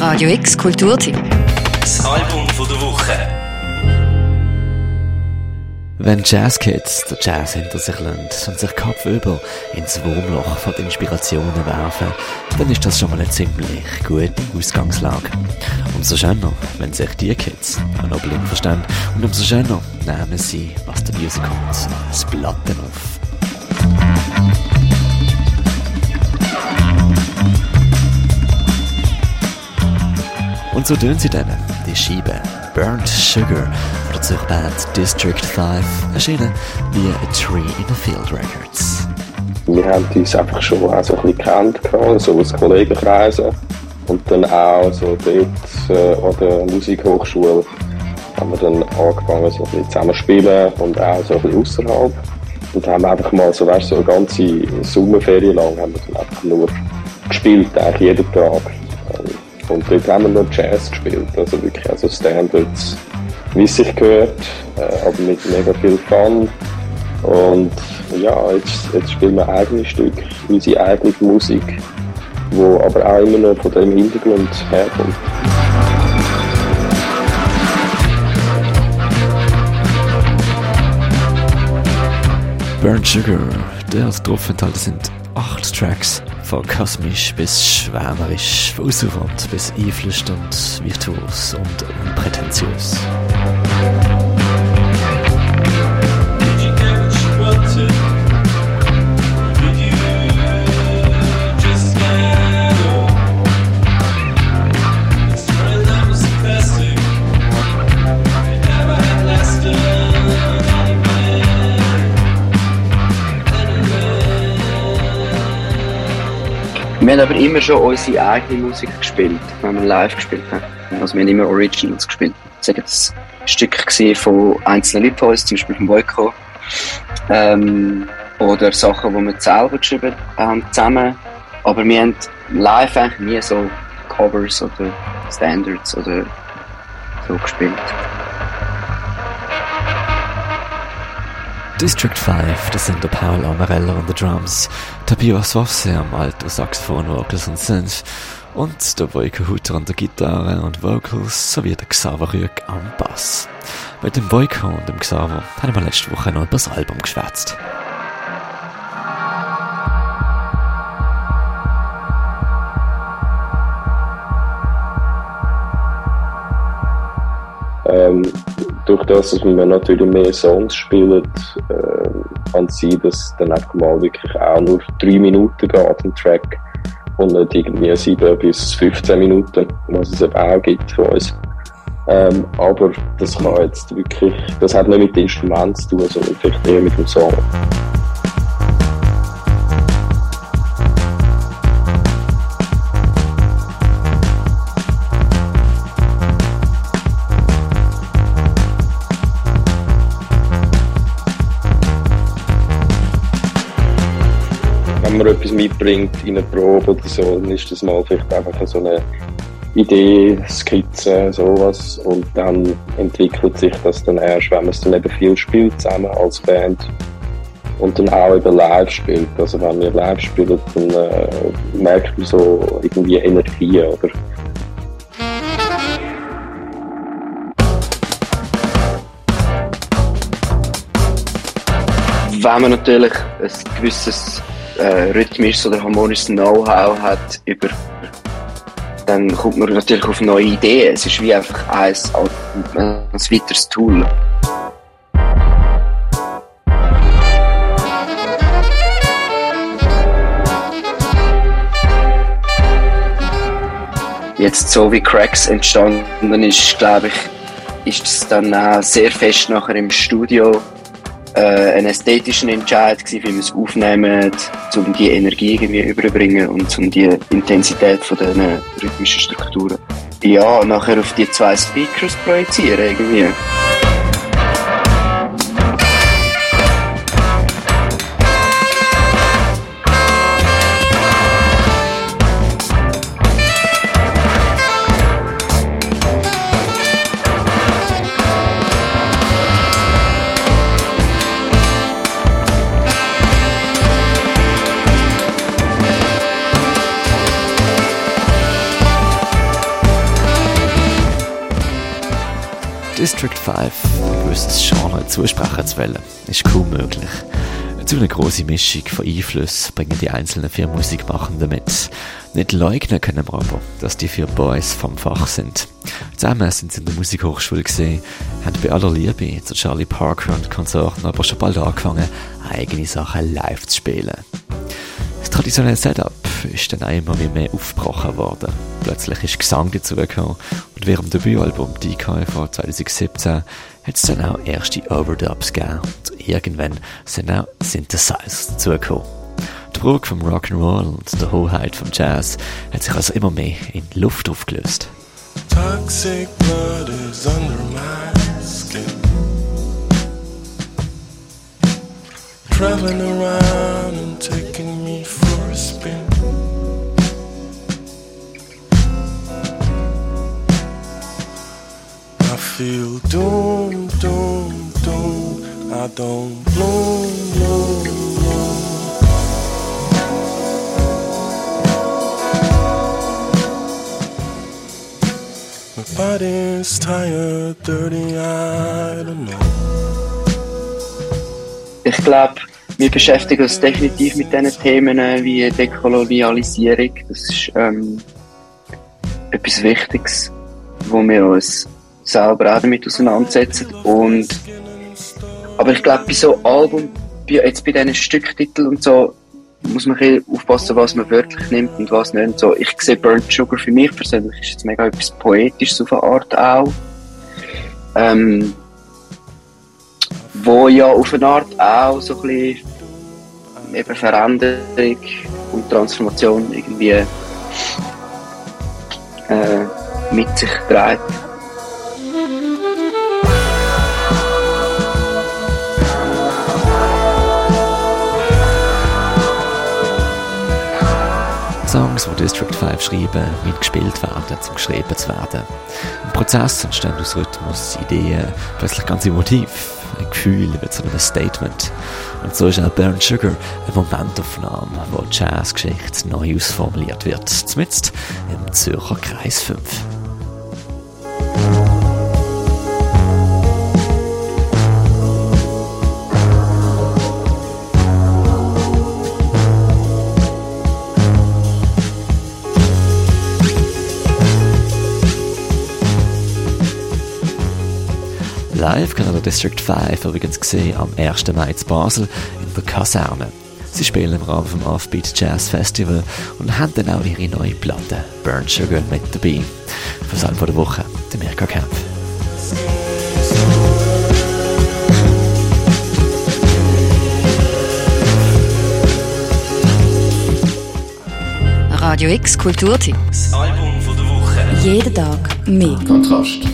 Radio X Kulturteam. Das Album von der Woche. Wenn Jazzkids den Jazz hinter sich lassen und sich kopfüber ins Wurmloch von den Inspirationen werfen, dann ist das schon mal eine ziemlich gute Ausgangslage. Umso schöner, wenn sich die Kids auch noch blind verstehen und umso schöner nehmen sie, was der Music kommt, das Platten auf. Und so tun sie dann die Scheibe Burnt Sugar von der Zürcher District 5, erschienen via A Tree in the Field Records. Wir haben uns einfach schon auch so ein bisschen kennt, so aus Kollegenkreisen. Und dann auch so dort äh, an der Musikhochschule haben wir dann angefangen, so ein bisschen zusammen spielen und auch so ein bisschen außerhalb. Und haben einfach mal so, weißt, so eine ganze Sommerferien lang haben wir dann einfach nur gespielt, eigentlich jeden Tag. Und dort haben wir noch Jazz gespielt, also wirklich also Standards, wie es sich gehört, äh, aber mit mega viel Fun. Und ja, jetzt, jetzt spielen wir eigene Stücke, unsere eigene Musik, wo aber auch immer noch von dem Hintergrund herkommt. Burnt Sugar, der enthalten sind acht Tracks von kosmisch bis schwärmerisch, von bis einflüsternd, virtuos und unprätentiös. Wir haben aber immer schon unsere eigene Musik gespielt, wenn wir live gespielt haben. Also wir haben immer Originals gespielt. Sagen das Stück von einzelnen Leuten von zum Beispiel vom Boyko. Ähm, oder Sachen, die wir selber geschrieben haben, zusammen. Aber wir haben live eigentlich nie so Covers oder Standards oder so gespielt. District 5, das sind der Paul Amarella an den Drums, Tobias Wafse am Alto, Saxophon, Vocals und Synth und der Boyko Hutter an der Gitarre und Vocals sowie der Xaver Rüeg am Bass. Mit dem Boyko und dem Xaver haben wir letzte Woche noch über das Album geschwätzt. Durch das, dass wir natürlich mehr Songs spielen, äh, kann es sein, dass dann einfach mal wirklich auch nur drei Minuten geht, ein Track. Und nicht irgendwie sieben bis 15 Minuten, was es eben auch gibt für uns. Ähm, aber das kann jetzt wirklich, das hat nicht mit dem Instrument zu tun, sondern vielleicht eher mit dem Song. Man etwas mitbringt in eine Probe oder so, dann ist das mal vielleicht einfach so eine Idee, Skizze, sowas. Und dann entwickelt sich das dann erst, wenn man es dann eben viel spielt zusammen als Band. Und dann auch eben live spielt. Also wenn wir live spielen, dann äh, merkt man so irgendwie Energie, oder? Wenn man natürlich ein gewisses äh, rhythmisches oder harmonisches Know-how hat über dann kommt man natürlich auf neue Ideen. Es ist wie einfach ein, ein weiteres Tool. Jetzt so wie Cracks entstanden ist, glaube ich, ist es dann auch sehr fest nachher im Studio äh, ein ästhetischen Entscheid gewesen, wie wir es aufnehmen, um die Energie irgendwie überbringen und um die Intensität von diesen rhythmischen Strukturen. Ja, nachher auf die zwei Speakers projizieren irgendwie. District 5 ein gewisses Genre zusprechen zu wollen, ist kaum möglich. Zu einer grossen Mischung von Einflüssen bringen die einzelnen vier Musikmachenden mit. Nicht leugnen können wir aber, dass die vier Boys vom Fach sind. Zusammen sind sie in der Musikhochschule gesehen, haben bei aller Liebe zu Charlie Parker und Konsorten aber schon bald angefangen, eigene Sachen live zu spielen. Das traditionelle Setup ist dann immer mehr aufgebrochen worden. Plötzlich ist Gesang dazugekommen und während dem Debütalbum DK von 2017 hat es dann auch erste Overdubs gegeben und irgendwann sind auch Synthesizers dazugekommen. Die Brücke vom Rock'n'Roll und der Hoheit vom Jazz hat sich also immer mehr in die Luft aufgelöst. Toxic blood is under my skin. Traveling around feel doom, doom, doom. I don't bloom, bloom, body's tired, dirty, I don't know. Ich glaube, wir beschäftigen uns definitiv mit diesen Themen wie Dekolonialisierung. Das ist ähm, etwas Wichtiges, wo wir uns selber auch damit auseinandersetzen. Und, aber ich glaube, bei so Album, jetzt bei diesen Stücktiteln und so, muss man ein aufpassen, was man wörtlich nimmt und was nicht. So, ich sehe Burnt Sugar für mich persönlich ist jetzt mega etwas Poetisches auf eine Art auch. Ähm, wo ja auf eine Art auch so ein bisschen eben Veränderung und Transformation irgendwie äh, mit sich trägt. District 5 schreiben, müssen gespielt werden, um geschrieben zu werden. Im Prozess entstehen aus Rhythmus, Ideen, plötzlich ganze Motiv, ein Gefühl wird zu einem Statement. Und so ist auch Burn Sugar eine Momentaufnahme, wo die Jazzgeschichte neu ausformuliert wird, zumindest im Zürcher Kreis 5. Live kann der District 5 übrigens gesehen am 1. Mai in Basel in der Kaserne. Sie spielen im Rahmen vom Offbeat Jazz Festival und haben dann auch ihre neue Platte Burn Sugar mit dabei. Für Album der Woche, der Mirka Kempf. Radio X Kulturtipps. Album von der Woche. Jeden Tag mehr. Kontrast.